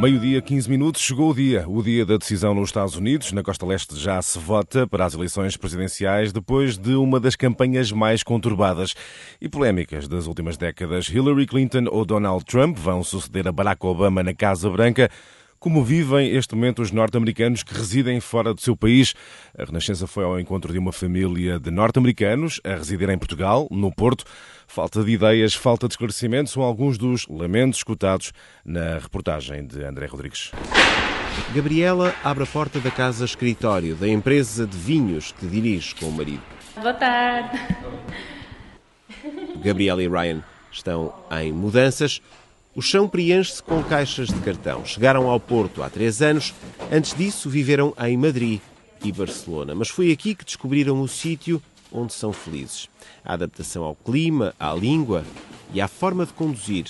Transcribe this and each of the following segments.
Meio-dia, 15 minutos, chegou o dia, o dia da decisão nos Estados Unidos. Na costa leste já se vota para as eleições presidenciais depois de uma das campanhas mais conturbadas e polémicas das últimas décadas. Hillary Clinton ou Donald Trump vão suceder a Barack Obama na Casa Branca. Como vivem este momento os norte-americanos que residem fora do seu país? A Renascença foi ao encontro de uma família de norte-americanos a residir em Portugal, no Porto. Falta de ideias, falta de esclarecimentos são alguns dos lamentos escutados na reportagem de André Rodrigues. Gabriela abre a porta da casa escritório da empresa de vinhos que dirige com o marido. Boa tarde. Gabriela e Ryan estão em mudanças. O chão preenche-se com caixas de cartão. Chegaram ao Porto há três anos. Antes disso, viveram em Madrid e Barcelona. Mas foi aqui que descobriram o sítio onde são felizes. A adaptação ao clima, à língua e à forma de conduzir.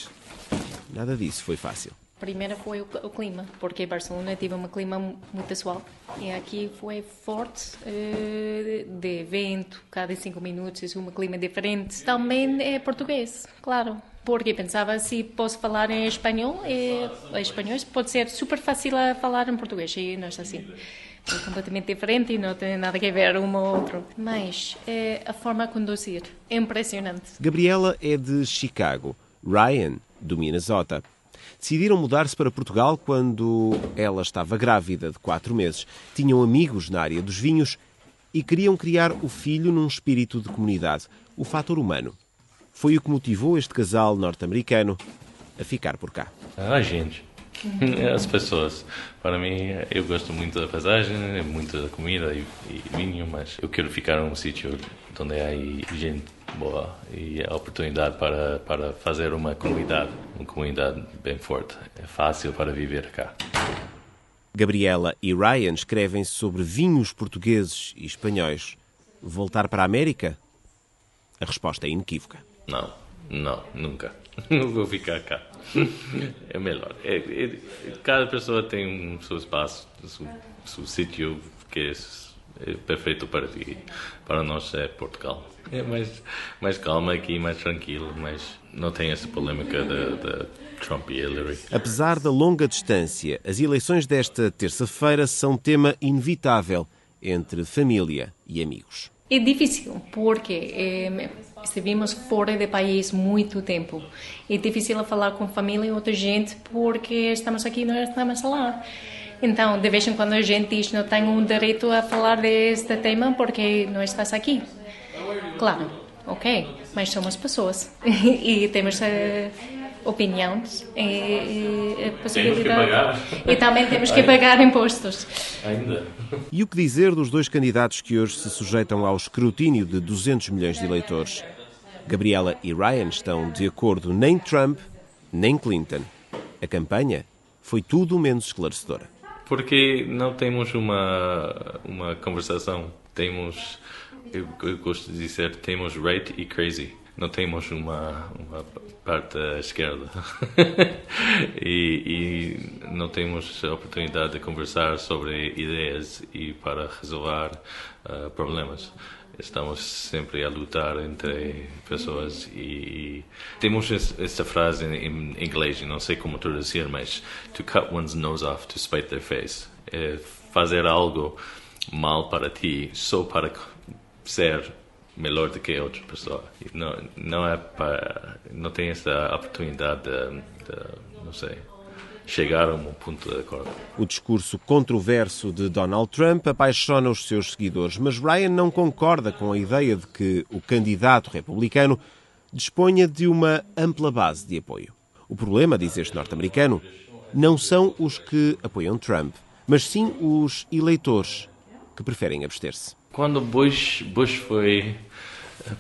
Nada disso foi fácil. Primeiro foi o, clima, porque Barcelona teve um clima muito suave e aqui foi forte eh, de vento, cada cinco minutos um clima diferente. Também é português, claro, porque pensava se posso falar em espanhol, e, espanhol pode ser super fácil a falar em português e não é assim. É completamente diferente e não tem nada a ver um ou outro. Mas é a forma de conduzir é impressionante. Gabriela é de Chicago, Ryan do Minnesota. Decidiram mudar-se para Portugal quando ela estava grávida de quatro meses. Tinham amigos na área dos vinhos e queriam criar o filho num espírito de comunidade, o fator humano. Foi o que motivou este casal norte-americano a ficar por cá. A gente, as pessoas. Para mim, eu gosto muito da paisagem, muito da comida e, e vinho, mas eu quero ficar num sítio onde há gente boa e a oportunidade para, para fazer uma comunidade, uma comunidade bem forte. É fácil para viver cá. Gabriela e Ryan escrevem sobre vinhos portugueses e espanhóis. Voltar para a América? A resposta é inequívoca. Não, não, nunca. Não vou ficar cá. É melhor. É, é, cada pessoa tem um seu espaço, seu, seu sítio que é é perfeito para ti. Para nós é Portugal. É mais, mais calma aqui, mais tranquilo, mas não tem essa polêmica da Trump e Hillary. Apesar da longa distância, as eleições desta terça-feira são tema inevitável entre família e amigos. É difícil porque eh, estivemos fora do país muito tempo. É difícil falar com família e outra gente porque estamos aqui e não estamos lá. Então, de vez em quando a gente diz não tenho um direito a falar deste tema porque não estás aqui. Claro, ok, mas somos pessoas e temos uh, opiniões e, e possibilidade. E também temos que pagar impostos. Ainda. E o que dizer dos dois candidatos que hoje se sujeitam ao escrutínio de 200 milhões de eleitores? Gabriela e Ryan estão de acordo nem Trump nem Clinton. A campanha foi tudo menos esclarecedora porque não temos uma uma conversação. Temos, eu, eu gosto de dizer, temos right e crazy. Não temos uma, uma parte esquerda. e, e, não temos a oportunidade de conversar sobre ideias e para resolver uh, problemas estamos sempre a lutar entre pessoas e, temos essa frase em, inglês, não sei como traduzir, mas to cut one's nose off to spite their face. É fazer algo mal para ti só para ser melhor do que outra pessoa. Não, não é para, não tem essa oportunidade de, de não sei, chegar a um ponto de acordo. O discurso controverso de Donald Trump apaixona os seus seguidores, mas Ryan não concorda com a ideia de que o candidato republicano disponha de uma ampla base de apoio. O problema, diz este norte-americano, não são os que apoiam Trump, mas sim os eleitores que preferem abster-se. Quando Bush, Bush foi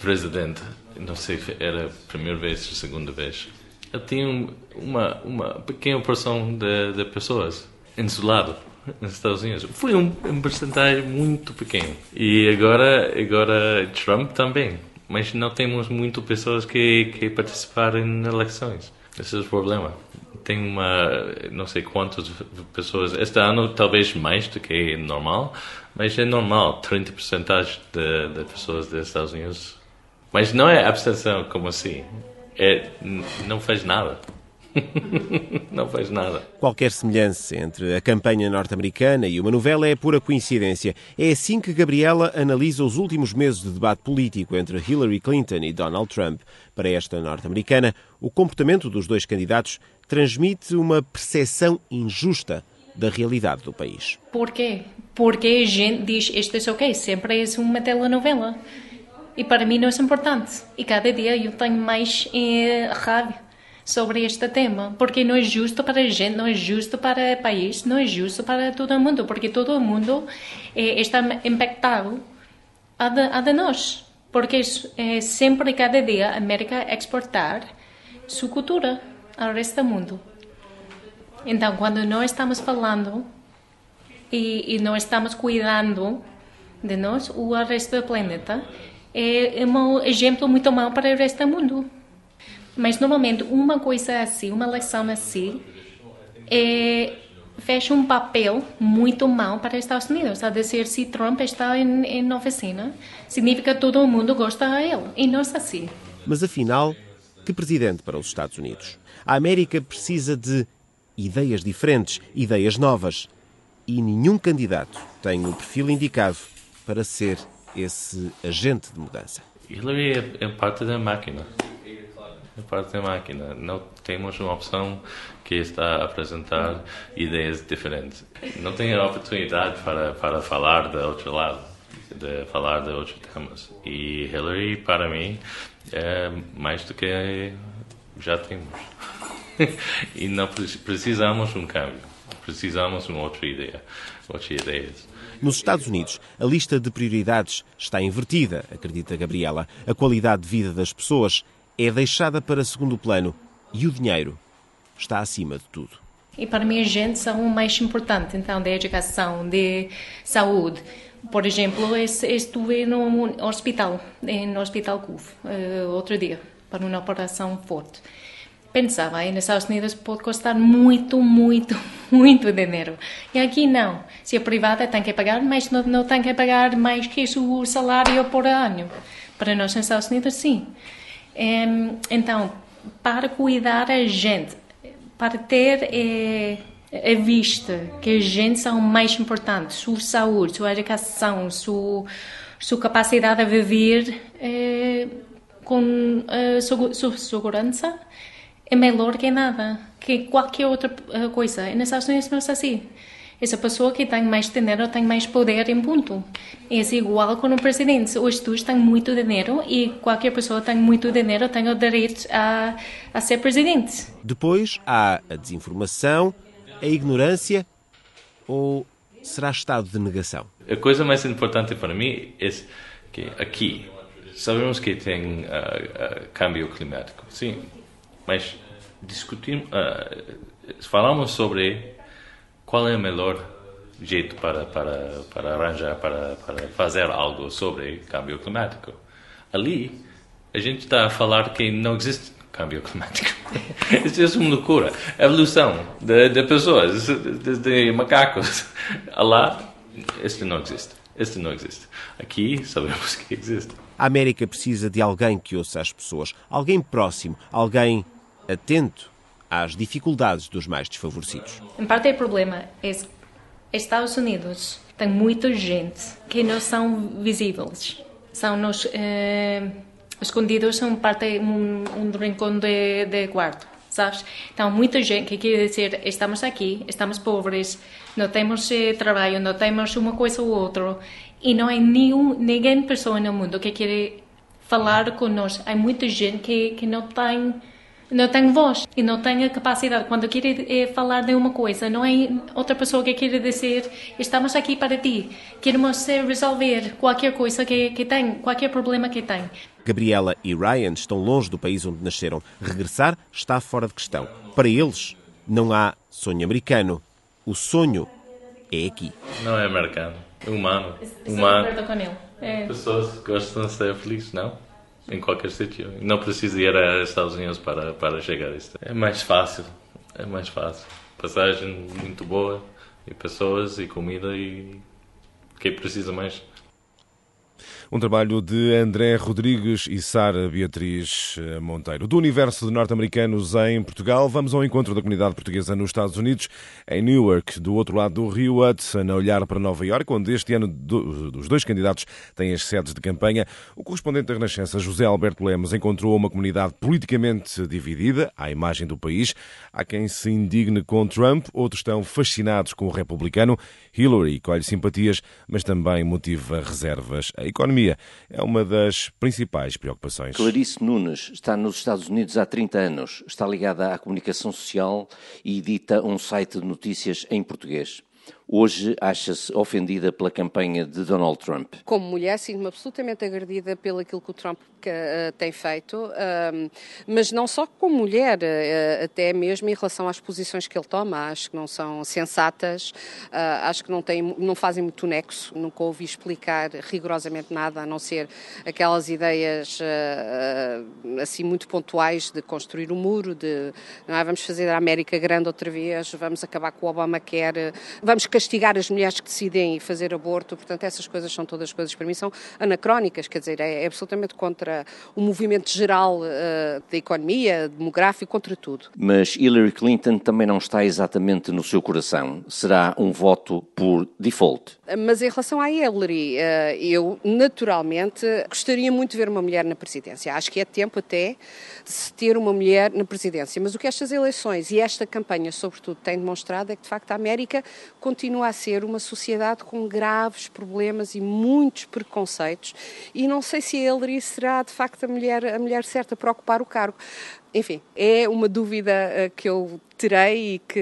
presidente, não sei se era a primeira vez ou a segunda vez, eu tinha uma, uma pequena porção de, de pessoas insulado nos Estados Unidos. Foi um, um porcentagem muito pequeno. E agora, agora Trump também. Mas não temos muito pessoas que, que participaram em eleições. Esse é o problema. Tem uma, não sei quantas pessoas, este ano talvez mais do que normal, mas é normal, 30% de, de pessoas dos Estados Unidos. Mas não é abstenção como assim é, não faz nada. Não faz nada. Qualquer semelhança entre a campanha norte-americana e uma novela é pura coincidência. É assim que Gabriela analisa os últimos meses de debate político entre Hillary Clinton e Donald Trump. Para esta norte-americana, o comportamento dos dois candidatos transmite uma percepção injusta da realidade do país. Por quê? Porque a gente diz isto é ok, sempre é uma telenovela. E para mim não é importante. E cada dia eu tenho mais eh, raiva sobre este tema, porque não é justo para a gente, não é justo para o país, não é justo para todo mundo, porque todo mundo eh, está impactado a de, a de nós, porque é sempre cada dia a América exportar sua cultura ao resto do mundo. Então, quando nós estamos falando e, e não estamos cuidando de nós, o resto do planeta, é, é um exemplo muito mau para o resto do mundo. Mas normalmente uma coisa assim, uma lição assim, é, fecha um papel muito mau para os Estados Unidos. A dizer, se Trump está em, em oficina, significa que todo mundo gosta dele. E não é assim. Mas afinal, que presidente para os Estados Unidos? A América precisa de ideias diferentes, ideias novas. E nenhum candidato tem o perfil indicado para ser esse agente de mudança. Hillary é, é parte da máquina. Parte da máquina. Não temos uma opção que está a apresentar ideias diferentes. Não tem a oportunidade para, para falar do outro lado, de falar de outros temas. E Hillary, para mim, é mais do que já temos. e não precisamos um câmbio. Precisamos uma outra ideia, outras ideias. Nos Estados Unidos, a lista de prioridades está invertida, acredita Gabriela. A qualidade de vida das pessoas é deixada para segundo plano e o dinheiro está acima de tudo. E para mim, a gente são o mais importante, então, de educação, de saúde. Por exemplo, estive no hospital, no Hospital CUF, eh, outro dia, para uma operação forte pensava, nos Estados Unidos pode custar muito, muito, muito dinheiro. E aqui não. Se é privada, tem que pagar, mas não, não tem que pagar mais que o salário por ano. Para nós nos Estados Unidos, sim. Então, para cuidar a gente, para ter é, a vista que a gente são mais importantes, sua saúde, sua educação, sua, sua capacidade de viver é, com sua segurança, é melhor que nada, que qualquer outra eh, coisa. E nos Estados Unidos assim. Essa pessoa que tem mais dinheiro tem mais poder em ponto. É igual com o presidente. Os dois têm muito dinheiro e qualquer pessoa tem muito dinheiro tem o direito a, a ser presidente. Depois há a desinformação, a ignorância ou será estado de negação? A coisa mais importante para mim é que aqui sabemos que tem uh, uh, câmbio climático. Sim, mas discutimos, uh, falamos sobre qual é o melhor jeito para, para, para arranjar, para, para fazer algo sobre câmbio climático. Ali, a gente está a falar que não existe câmbio climático. Isso é uma loucura. A evolução de, de pessoas, de, de macacos. Lá, este não existe. Este não existe. Aqui sabemos que existe. A América precisa de alguém que ouça as pessoas, alguém próximo, alguém atento às dificuldades dos mais desfavorecidos. Em parte o problema é que Estados Unidos tem muita gente que não são visíveis, são nos eh, escondidos são parte um, um rincão de, de quarto, sabes? Então muita gente que quer dizer estamos aqui, estamos pobres, não temos eh, trabalho, não temos uma coisa ou outra e não há nenhum ninguém pessoa no mundo que quer falar conosco. Há muita gente que que não tem não tenho voz e não tenho a capacidade. Quando eu quero é falar de uma coisa, não é outra pessoa que quer dizer estamos aqui para ti, queremos resolver qualquer coisa que, que tem, qualquer problema que tem. Gabriela e Ryan estão longe do país onde nasceram. Regressar está fora de questão. Para eles, não há sonho americano. O sonho é aqui. Não é americano, é humano. humano. É. Pessoas gostam de ser felizes, não? Em qualquer sítio. Não precisa ir a Estados Unidos para, para chegar a isto. É mais fácil, é mais fácil. Passagem muito boa, e pessoas, e comida, e quem precisa mais. Um trabalho de André Rodrigues e Sara Beatriz eh, Monteiro. Do universo de norte-americanos em Portugal, vamos ao encontro da comunidade portuguesa nos Estados Unidos, em Newark, do outro lado do Rio Hudson, a olhar para Nova Iorque, onde este ano os dois candidatos têm as sedes de campanha. O correspondente da Renascença, José Alberto Lemos, encontrou uma comunidade politicamente dividida, à imagem do país. Há quem se indigne com Trump, outros estão fascinados com o republicano. Hillary colhe simpatias, mas também motiva reservas. A economia é uma das principais preocupações. Clarice Nunes está nos Estados Unidos há 30 anos, está ligada à comunicação social e edita um site de notícias em português hoje acha-se ofendida pela campanha de Donald Trump? Como mulher, sinto-me absolutamente agredida pelo aquilo que o Trump uh, tem feito, uh, mas não só como mulher, uh, até mesmo em relação às posições que ele toma, acho que não são sensatas, ah, acho que não, tem, não fazem muito nexo, nunca ouvi explicar rigorosamente nada, a não ser aquelas ideias assim muito pontuais de construir o um muro, de é, vamos fazer a América grande outra vez, vamos acabar com o Obamacare, vamos castigar as mulheres que decidem fazer aborto, portanto, essas coisas são todas coisas para mim são anacrónicas, quer dizer, é, é absolutamente contra o movimento geral uh, da economia, demográfico, contra tudo. Mas Hillary Clinton também não está exatamente no seu coração. Será um voto por default? Mas em relação à Hillary, uh, eu naturalmente gostaria muito de ver uma mulher na presidência. Acho que é tempo até de se ter uma mulher na presidência. Mas o que estas eleições e esta campanha, sobretudo, têm demonstrado é que, de facto, a América continua continua a ser uma sociedade com graves problemas e muitos preconceitos e não sei se a Hillary será de facto a mulher, a mulher certa para ocupar o cargo. Enfim, é uma dúvida eh, que eu terei e que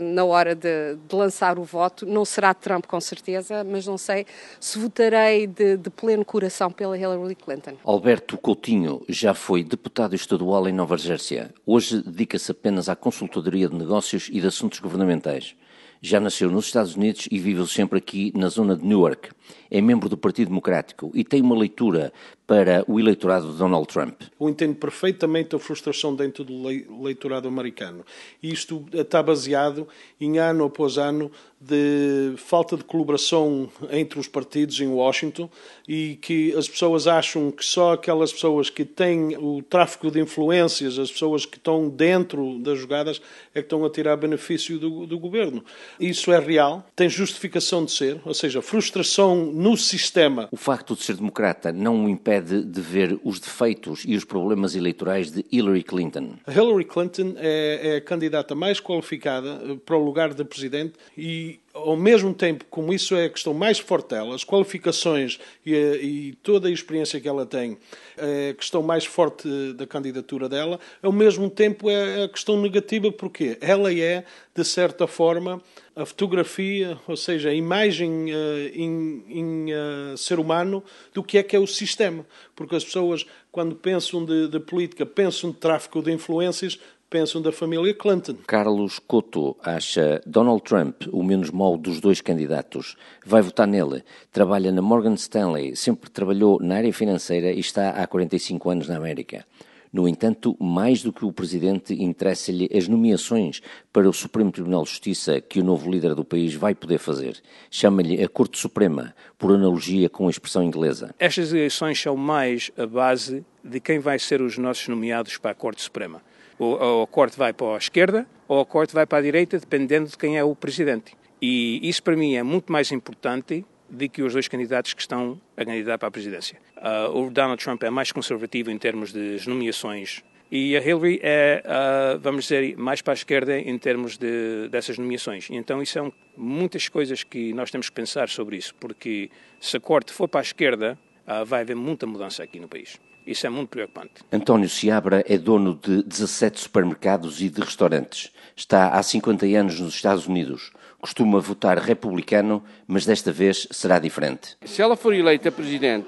na hora de, de, lançar o voto não será Trump com certeza, mas não sei se votarei de, de, pleno coração pela Hillary Clinton. Alberto Coutinho já foi deputado estadual em Nova Jersey. Hoje dedica-se apenas à consultadoria de negócios e de assuntos governamentais. Já nasceu nos Estados Unidos e vive sempre aqui na zona de Newark. É membro do Partido Democrático e tem uma leitura para o eleitorado de Donald Trump. Eu entendo perfeitamente a frustração dentro do eleitorado americano. Isto está baseado em ano após ano de falta de colaboração entre os partidos em Washington e que as pessoas acham que só aquelas pessoas que têm o tráfico de influências, as pessoas que estão dentro das jogadas, é que estão a tirar benefício do, do governo. Isso é real, tem justificação de ser, ou seja, frustração no sistema. O facto de ser democrata não o impede de ver os defeitos e os problemas eleitorais de Hillary Clinton. Hillary Clinton é, é a candidata mais qualificada eh, para o lugar de presidente e ao mesmo tempo, como isso é a questão mais forte dela, as qualificações e, e, toda a experiência que ela tem, é a questão mais forte da candidatura dela, ao mesmo tempo é a questão negativa, porque ela é, de certa forma, a fotografia, ou seja, a imagem uh, em, em uh, ser humano do que é que é o sistema. Porque as pessoas, quando pensam de, de política, pensam de tráfico de influências, pensam da família Clinton. Carlos Couto acha Donald Trump o menos mau dos dois candidatos. Vai votar nele. Trabalha na Morgan Stanley, sempre trabalhou na área financeira e está há 45 anos na América. No entanto, mais do que o Presidente, interessa-lhe as nomeações para o Supremo Tribunal de Justiça que o novo líder do país vai poder fazer. Chama-lhe a Corte Suprema, por analogia com a expressão inglesa. Estas eleições são mais a base de quem vai ser os nossos nomeados para a Corte Suprema ou a corte vai para a esquerda ou a corte vai para a direita, dependendo de quem é o presidente. E isso para mim é muito mais importante do que os dois candidatos que estão a candidatar para a presidência. Uh, o Donald Trump é mais conservativo em termos de nomeações e a Hillary é, uh, vamos dizer, mais para a esquerda em termos de, dessas nomeações. Então isso são muitas coisas que nós temos que pensar sobre isso, porque se a corte for para a esquerda, uh, vai haver muita mudança aqui no país. Isso é muito preocupante. António Seabra é dono de 17 supermercados e de restaurantes. Está há 50 anos nos Estados Unidos. Costuma votar republicano, mas desta vez será diferente. Se ela for eleita presidente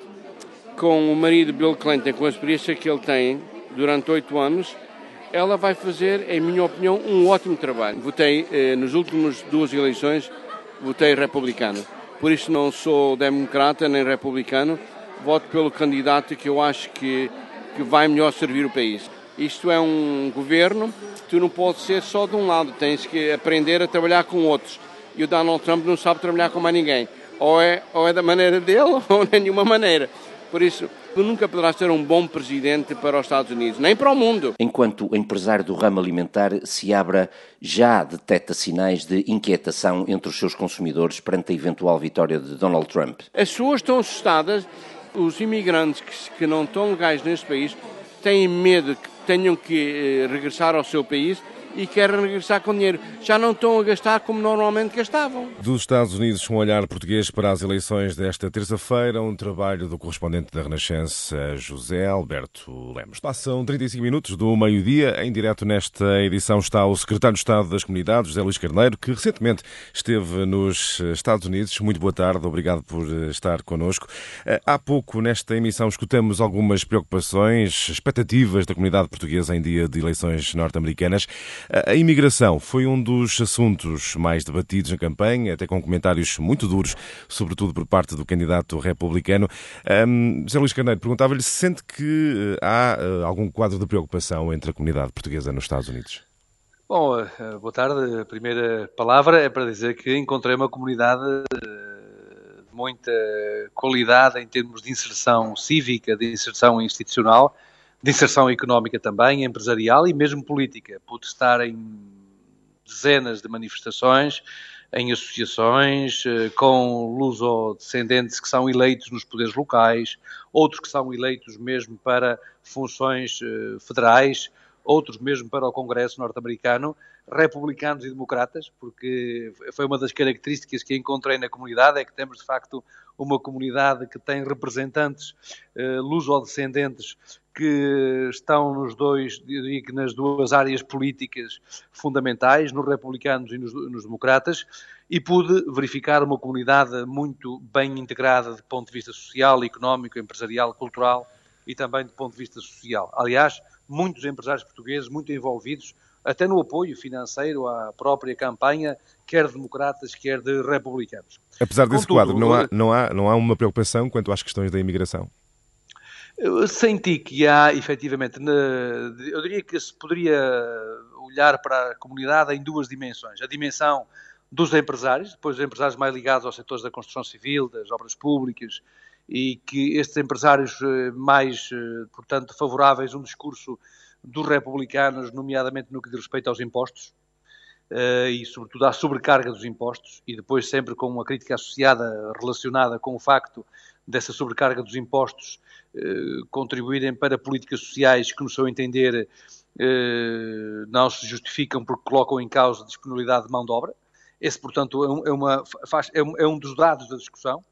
com o marido Bill Clinton, com a experiência que ele tem durante oito anos, ela vai fazer, em minha opinião, um ótimo trabalho. Votei, eh, nas últimas duas eleições, votei republicano. Por isso não sou democrata nem republicano, voto pelo candidato que eu acho que, que vai melhor servir o país. Isto é um governo, tu não podes ser só de um lado, tens que aprender a trabalhar com outros. E o Donald Trump não sabe trabalhar com mais ninguém. ou é, ou é da maneira dele ou de nenhuma maneira. Por isso, nunca poderá ser um bom presidente para os Estados Unidos, nem para o mundo. Enquanto o empresário do ramo alimentar se abra, já detecta sinais de inquietação entre os seus consumidores perante a eventual vitória de Donald Trump. As pessoas estão assustadas, os imigrantes que, que não estão legais neste país têm medo que tenham que eh, regressar ao seu país e querem regressar com dinheiro. Já não estão a gastar como normalmente gastavam. Dos Estados Unidos, um olhar português para as eleições desta terça-feira, um trabalho do correspondente da Renascença, José Alberto Lemos. Passam 35 minutos do meio-dia. Em direto nesta edição está o secretário de Estado das Comunidades, José Luís Carneiro, que recentemente esteve nos Estados Unidos. Muito boa tarde, obrigado por estar connosco. Eh, há pouco, nesta emissão, escutamos algumas preocupações, expectativas da comunidade portuguesa em dia de eleições norte-americanas. A imigração foi um dos assuntos mais debatidos na campanha, até com comentários muito duros, sobretudo por parte do candidato republicano. Um, José Luís Carneiro perguntava-lhe se sente que eh, há eh, algum quadro de preocupação entre a comunidade portuguesa nos Estados Unidos. Bom, eh, boa tarde. A primeira palavra é para dizer que encontrei uma comunidade de muita qualidade em termos de inserção cívica, de inserção institucional de inserção económica também, empresarial e mesmo política. Pude estar em dezenas de manifestações, em associações, eh, com luso-descendentes que são eleitos nos poderes locais, outros que são eleitos mesmo para funções eh, federais, outros mesmo para o Congresso norte-americano, republicanos e democratas, porque foi uma das características que encontrei na comunidade, é que temos de facto uma comunidade que tem representantes eh, luso-descendentes que estão nos dois, diria que nas duas áreas políticas fundamentais, nos republicanos e nos, nos, democratas, e pude verificar uma comunidade muito bem integrada do ponto de vista social, económico, empresarial, cultural e também do ponto de vista social. Aliás, muitos empresários portugueses muito envolvidos até no apoio financeiro à própria campanha, quer de democratas, quer de republicanos. Apesar desse Contudo, quadro, não há, não, há, não há uma preocupação quanto às questões da imigração? Eu senti que há, efetivamente, eu diria que se poderia olhar para a comunidade em duas dimensões. A dimensão dos empresários, depois os empresários mais ligados aos setores da construção civil, das obras públicas, e que estes empresários eh, mais, eh, portanto, favoráveis a um discurso dos republicanos, nomeadamente no que diz respeito aos impostos, eh, e sobretudo à sobrecarga dos impostos, e depois sempre com uma crítica associada, relacionada com o facto dessa sobrecarga dos impostos contribuírem para políticas sociais que, no seu entender, eh, não se justificam porque colocam em causa a disponibilidade de mão de obra. Esse, portanto, é, é uma, faz, é, um, é um dos dados da discussão.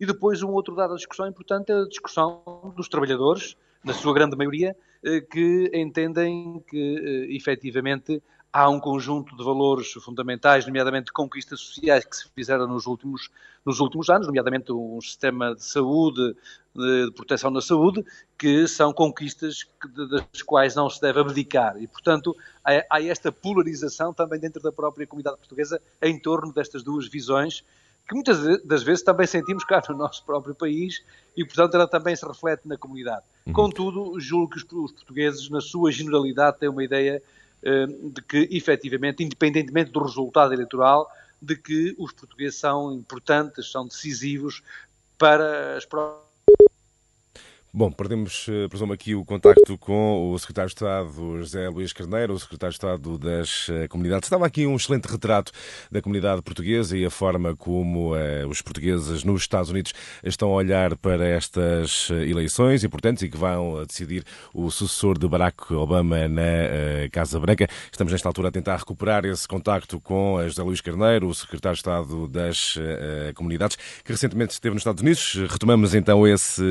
E depois um outro dado da discussão importante é a discussão dos trabalhadores, na sua grande maioria, eh, que entendem que, efetivamente, há um conjunto de valores fundamentais, nomeadamente conquistas sociais que se fizeram nos últimos, nos últimos anos, nomeadamente um sistema de saúde, de, proteção da saúde, que são conquistas das quais não se deve abdicar. E, portanto, há, esta polarização também dentro da própria comunidade portuguesa em torno destas duas visões que muitas das vezes também sentimos cá no nosso próprio país e, portanto, ela também se reflete na comunidade. Uhum. Contudo, julgo que os portugueses, na sua generalidade, têm uma ideia de que, efetivamente, independentemente do resultado eleitoral, de que os portugueses são importantes, são decisivos para as próximas Bom, perdemos, eh, presumo aqui, o contacto com o Secretário de Estado José Luís Carneiro, o Secretário de Estado das eh, Comunidades. Estava aqui um excelente retrato da comunidade portuguesa e a forma como eh, os portugueses nos Estados Unidos estão a olhar para estas eh, eleições importantes e que vão decidir o sucessor de Barack Obama na eh, Casa Branca. Estamos, nesta altura, a tentar recuperar esse contacto com José Luís Carneiro, o Secretário de Estado das eh, Comunidades, que recentemente esteve nos Estados Unidos. Retomamos então esse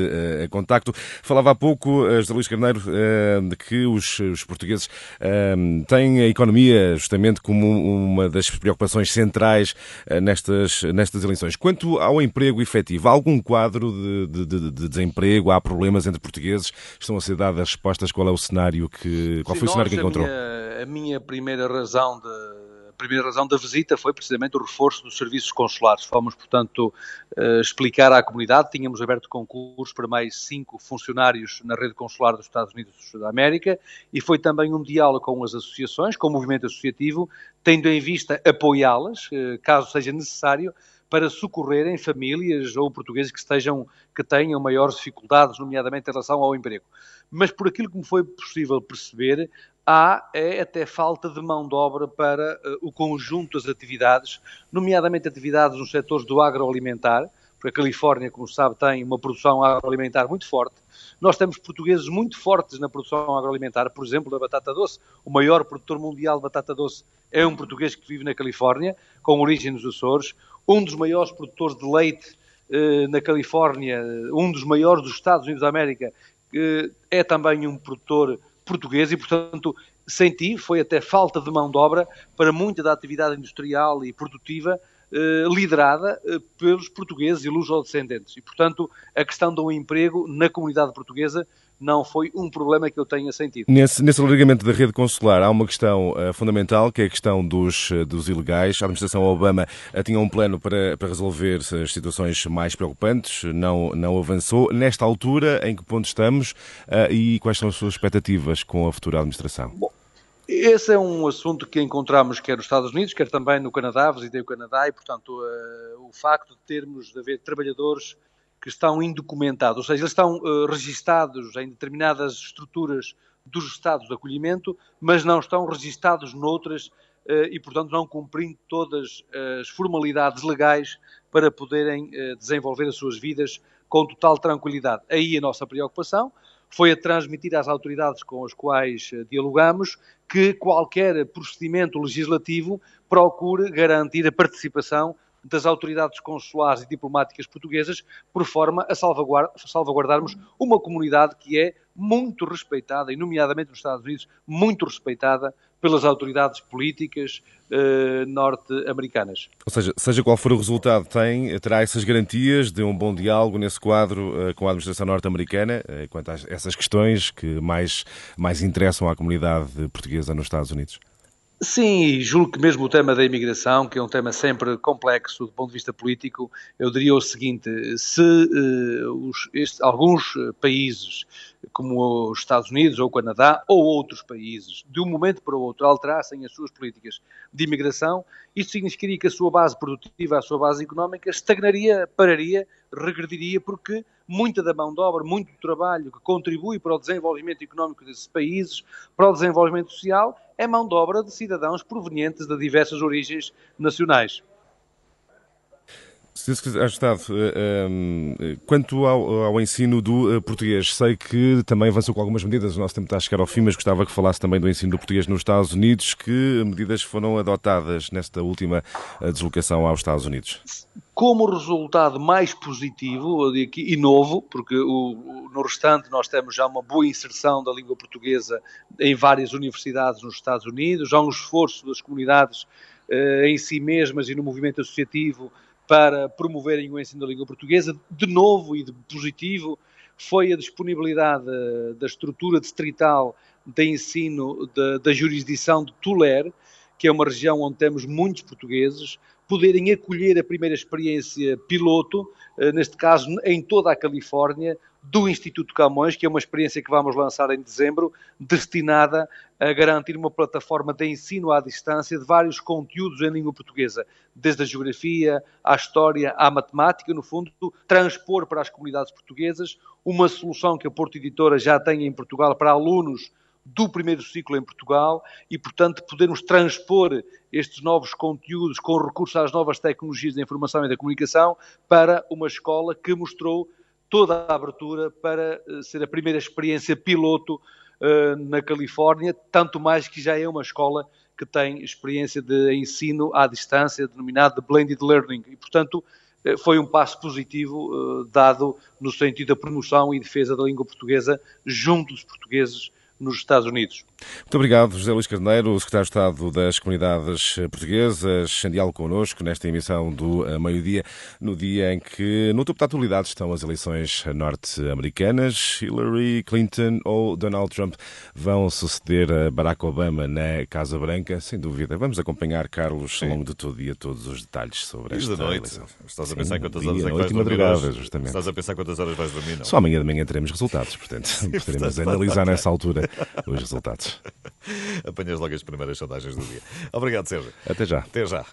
contacto facto. Falava há pouco, eh, José Luís Carneiro, eh, de que os, os portugueses eh, têm a economia justamente como uma das preocupações centrais nestas, nestas eleições. Quanto ao emprego efetivo, há algum quadro de, de, de desemprego? Há problemas entre portugueses? Estão a ser dadas respostas? Qual é o cenário que. Qual Sim, foi o cenário que encontrou? A minha, a minha primeira razão de primeira razão da visita foi precisamente o reforço dos serviços consulares. Fomos, portanto, eh, explicar à comunidade, tínhamos aberto concurso para mais cinco funcionários na rede consular dos Estados Unidos da América e foi também um diálogo com as associações, com o movimento associativo, tendo em vista apoiá-las, eh, caso seja necessário, para socorrerem famílias ou portugueses que, estejam, que tenham maiores dificuldades, nomeadamente em relação ao emprego. Mas por aquilo que me foi possível perceber, há é até falta de mão de obra para uh, o conjunto das atividades, nomeadamente atividades nos setores do agroalimentar, porque a Califórnia, como sabe, tem uma produção agroalimentar muito forte. Nós temos portugueses muito fortes na produção agroalimentar, por exemplo, da batata doce. O maior produtor mundial de batata doce é um português que vive na Califórnia, com origem nos Açores. Um dos maiores produtores de leite eh, na Califórnia, um dos maiores dos Estados Unidos da América, eh, é também um produtor português e, portanto, senti, foi até falta de mão de obra para muita da atividade industrial e produtiva eh, liderada eh, pelos portugueses e luso-descendentes. E, portanto, a questão do emprego na comunidade portuguesa não foi um problema que eu tenha sentido. Nesse, nesse alargamento da rede consular há uma questão uh, fundamental, que é a questão dos, uh, dos ilegais. A administração Obama uh, tinha um plano para, para resolver as situações mais preocupantes, não, não avançou. Nesta altura, em que ponto estamos e quais são as suas expectativas com a futura administração? Bom, esse é um assunto que encontramos quer nos Estados Unidos, quer também no Canadá, visitei o Canadá e, portanto, o facto de termos de haver trabalhadores que estão indocumentados, ou seja, eles estão uh, registados em determinadas estruturas dos estados de acolhimento, mas não estão registados noutras uh, e, portanto, não cumprindo todas as formalidades legais para poderem desenvolver as suas vidas com total tranquilidade. Aí a nossa preocupação foi a transmitir às autoridades com as quais eh, dialogamos que qualquer procedimento legislativo procure garantir a participação das autoridades consulares e diplomáticas portuguesas, por forma a salvaguardarmos uma comunidade que é muito respeitada, e nomeadamente nos Estados Unidos, muito respeitada pelas autoridades políticas eh, norte-americanas. Ou seja, seja qual for o resultado, tem, terá essas garantias de um bom diálogo nesse quadro eh, com a administração norte-americana eh, quanto a essas questões que mais, mais interessam à comunidade portuguesa nos Estados Unidos? Sim, julgo que mesmo o tema da imigração, que é um tema sempre complexo do ponto de vista político, eu diria o seguinte: se uh, os, este, alguns países, como os Estados Unidos ou o Canadá, ou outros países, de um momento para o outro, alterassem as suas políticas de imigração, isso significaria que a sua base produtiva, a sua base económica, estagnaria, pararia, regrediria, porque muita da mão de obra, muito do trabalho que contribui para o desenvolvimento económico desses países, para o desenvolvimento social, é mão de obra de cidadãos provenientes de diversas origens nacionais. Sr. Estado, eh, eh, quanto ao, ensino do eh, português, sei que também avançou com algumas medidas, o nosso tempo está a chegar ao fim, mas gostava que falasse também do ensino do português nos Estados Unidos. Que medidas foram adotadas nesta última deslocação aos Estados Unidos? Como resultado mais positivo e novo, porque o, no restante nós temos já uma boa inserção da língua portuguesa em várias universidades nos Estados Unidos, há um esforço das comunidades em si mesmas e no movimento associativo para promoverem o ensino da língua portuguesa. De novo e de positivo foi a disponibilidade da estrutura distrital de ensino da, jurisdição de Tuler, que é uma região onde temos muitos portugueses, poderem acolher a primeira experiência piloto, eh, neste caso em toda a Califórnia, do Instituto Camões, que é uma experiência que vamos lançar em dezembro, destinada a garantir uma plataforma de ensino à distância de vários conteúdos em língua portuguesa, desde a geografia, à história, à matemática, no fundo, transpor para as comunidades portuguesas uma solução que a Porto Editora já tem em Portugal para alunos do primeiro ciclo em Portugal e, portanto, podermos transpor estes novos conteúdos com recurso às novas tecnologias da informação e da comunicação para uma escola que mostrou toda a abertura para eh, ser a primeira experiência piloto uh, na Califórnia, tanto mais que já é uma escola que tem experiência de ensino à distância, denominado de Blended Learning, e, portanto, eh, foi um passo positivo uh, dado no sentido da promoção e defesa da língua portuguesa junto dos portugueses nos Estados Unidos. Muito obrigado, José Luís Carneiro, o Secretário de Estado das Comunidades Portuguesas, em diálogo connosco nesta emissão do meio-dia, no dia em que no topo da atualidade estão as eleições norte-americanas. Hillary Clinton ou Donald Trump vão suceder a Barack Obama na Casa Branca, sem dúvida. Vamos acompanhar, Carlos, ao longo de todo o dia, todos os detalhes sobre esta da noite. eleição. Estás a pensar Sim, quantas horas dia, é que vais dormir justamente. Estás a pensar quantas horas vais dormir, não? Só amanhã de manhã teremos resultados, portanto, poderemos analisar nessa altura os resultados. Apanhas logo as primeiras sondagens do dia. Obrigado, Sérgio. Até já. Até já.